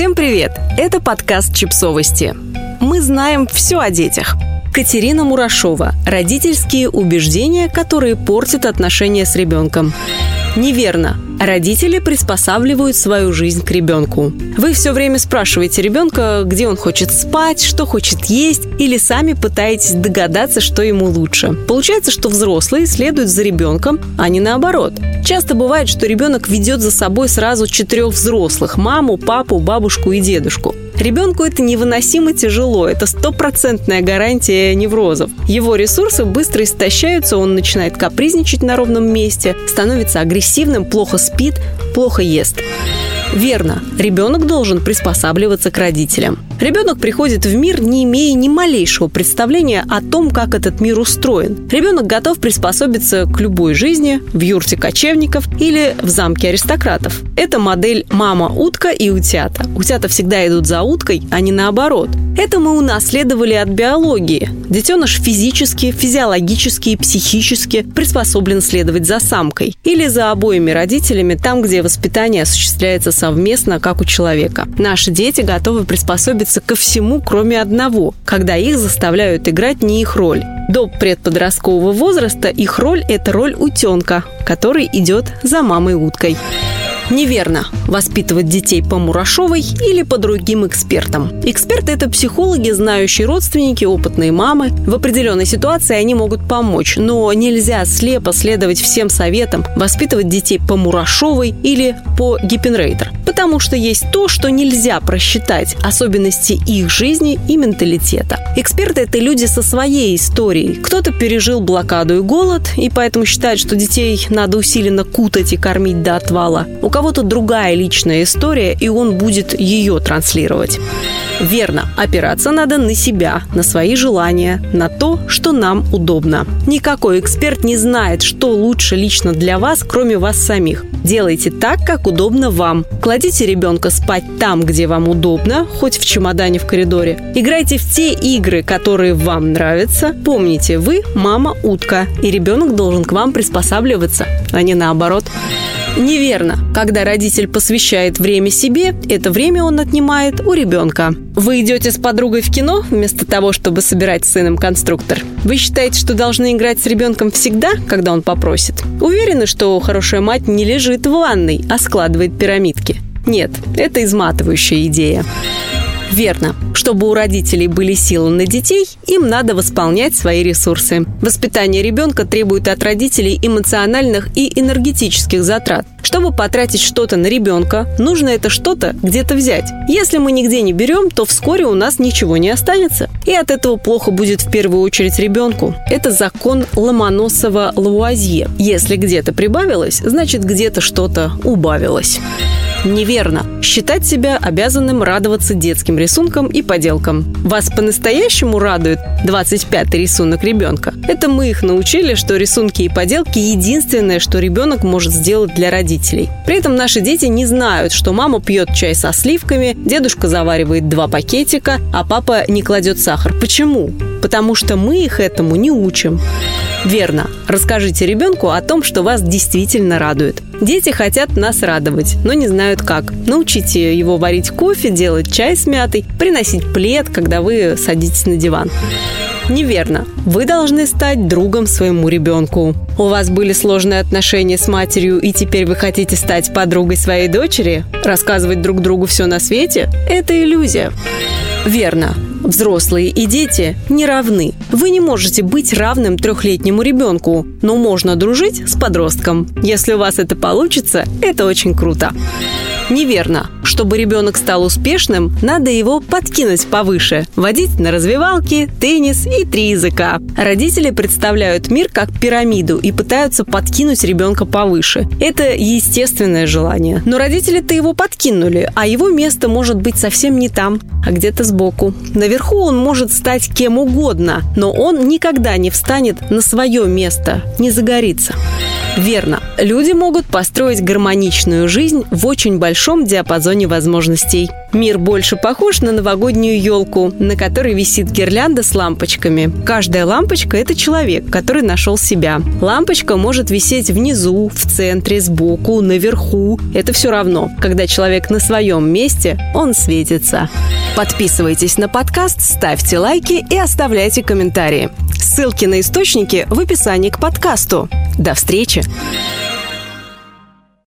Всем привет! Это подкаст «Чипсовости». Мы знаем все о детях. Катерина Мурашова. Родительские убеждения, которые портят отношения с ребенком. Неверно. Родители приспосабливают свою жизнь к ребенку. Вы все время спрашиваете ребенка, где он хочет спать, что хочет есть, или сами пытаетесь догадаться, что ему лучше. Получается, что взрослые следуют за ребенком, а не наоборот. Часто бывает, что ребенок ведет за собой сразу четырех взрослых – маму, папу, бабушку и дедушку. Ребенку это невыносимо тяжело, это стопроцентная гарантия неврозов. Его ресурсы быстро истощаются, он начинает капризничать на ровном месте, становится агрессивным, плохо спит, плохо ест. Верно, ребенок должен приспосабливаться к родителям. Ребенок приходит в мир, не имея ни малейшего представления о том, как этот мир устроен. Ребенок готов приспособиться к любой жизни в юрте кочевников или в замке аристократов. Это модель «мама-утка» и «утята». Утята всегда идут за уткой, а не наоборот. Это мы унаследовали от биологии. Детеныш физически, физиологически и психически приспособлен следовать за самкой или за обоими родителями там, где воспитание осуществляется совместно, как у человека. Наши дети готовы приспособиться ко всему, кроме одного, когда их заставляют играть не их роль. До предподросткового возраста их роль – это роль утенка, который идет за мамой-уткой. Неверно. Воспитывать детей по Мурашовой или по другим экспертам. Эксперты – это психологи, знающие родственники, опытные мамы. В определенной ситуации они могут помочь, но нельзя слепо следовать всем советам, воспитывать детей по Мурашовой или по Гиппенрейтер. Потому что есть то, что нельзя просчитать, особенности их жизни и менталитета. Эксперты – это люди со своей историей. Кто-то пережил блокаду и голод, и поэтому считает, что детей надо усиленно кутать и кормить до отвала. У кого-то другая личная история, и он будет ее транслировать. Верно, опираться надо на себя, на свои желания, на то, что нам удобно. Никакой эксперт не знает, что лучше лично для вас, кроме вас самих. Делайте так, как удобно вам. Кладите ребенка спать там, где вам удобно, хоть в чемодане в коридоре. Играйте в те игры, которые вам нравятся. Помните, вы мама-утка, и ребенок должен к вам приспосабливаться, а не наоборот. Неверно. Когда родитель посвящает время себе, это время он отнимает у ребенка. Вы идете с подругой в кино вместо того, чтобы собирать с сыном конструктор. Вы считаете, что должны играть с ребенком всегда, когда он попросит? Уверены, что хорошая мать не лежит в ванной, а складывает пирамидки? Нет, это изматывающая идея. Верно. Чтобы у родителей были силы на детей, им надо восполнять свои ресурсы. Воспитание ребенка требует от родителей эмоциональных и энергетических затрат. Чтобы потратить что-то на ребенка, нужно это что-то где-то взять. Если мы нигде не берем, то вскоре у нас ничего не останется. И от этого плохо будет в первую очередь ребенку. Это закон Ломоносова-Лавуазье. Если где-то прибавилось, значит где-то что-то убавилось. Неверно. Считать себя обязанным радоваться детским рисункам и поделкам. Вас по-настоящему радует 25-й рисунок ребенка. Это мы их научили, что рисунки и поделки – единственное, что ребенок может сделать для родителей. При этом наши дети не знают, что мама пьет чай со сливками, дедушка заваривает два пакетика, а папа не кладет сахар. Почему? Потому что мы их этому не учим. Верно. Расскажите ребенку о том, что вас действительно радует. Дети хотят нас радовать, но не знают как. Научите его варить кофе, делать чай с мятой, приносить плед, когда вы садитесь на диван. Неверно. Вы должны стать другом своему ребенку. У вас были сложные отношения с матерью, и теперь вы хотите стать подругой своей дочери? Рассказывать друг другу все на свете? Это иллюзия. Верно. Взрослые и дети не равны. Вы не можете быть равным трехлетнему ребенку, но можно дружить с подростком. Если у вас это получится, это очень круто. Неверно. Чтобы ребенок стал успешным, надо его подкинуть повыше, водить на развивалки, теннис и три языка. Родители представляют мир как пирамиду и пытаются подкинуть ребенка повыше. Это естественное желание. Но родители-то его подкинули, а его место может быть совсем не там, а где-то сбоку. Наверху он может стать кем угодно, но он никогда не встанет на свое место, не загорится. Верно. Люди могут построить гармоничную жизнь в очень большом диапазоне возможностей. Мир больше похож на новогоднюю елку, на которой висит гирлянда с лампочками. Каждая лампочка – это человек, который нашел себя. Лампочка может висеть внизу, в центре, сбоку, наверху. Это все равно. Когда человек на своем месте, он светится. Подписывайтесь на подкаст, ставьте лайки и оставляйте комментарии. Ссылки на источники в описании к подкасту. До встречи! Açı.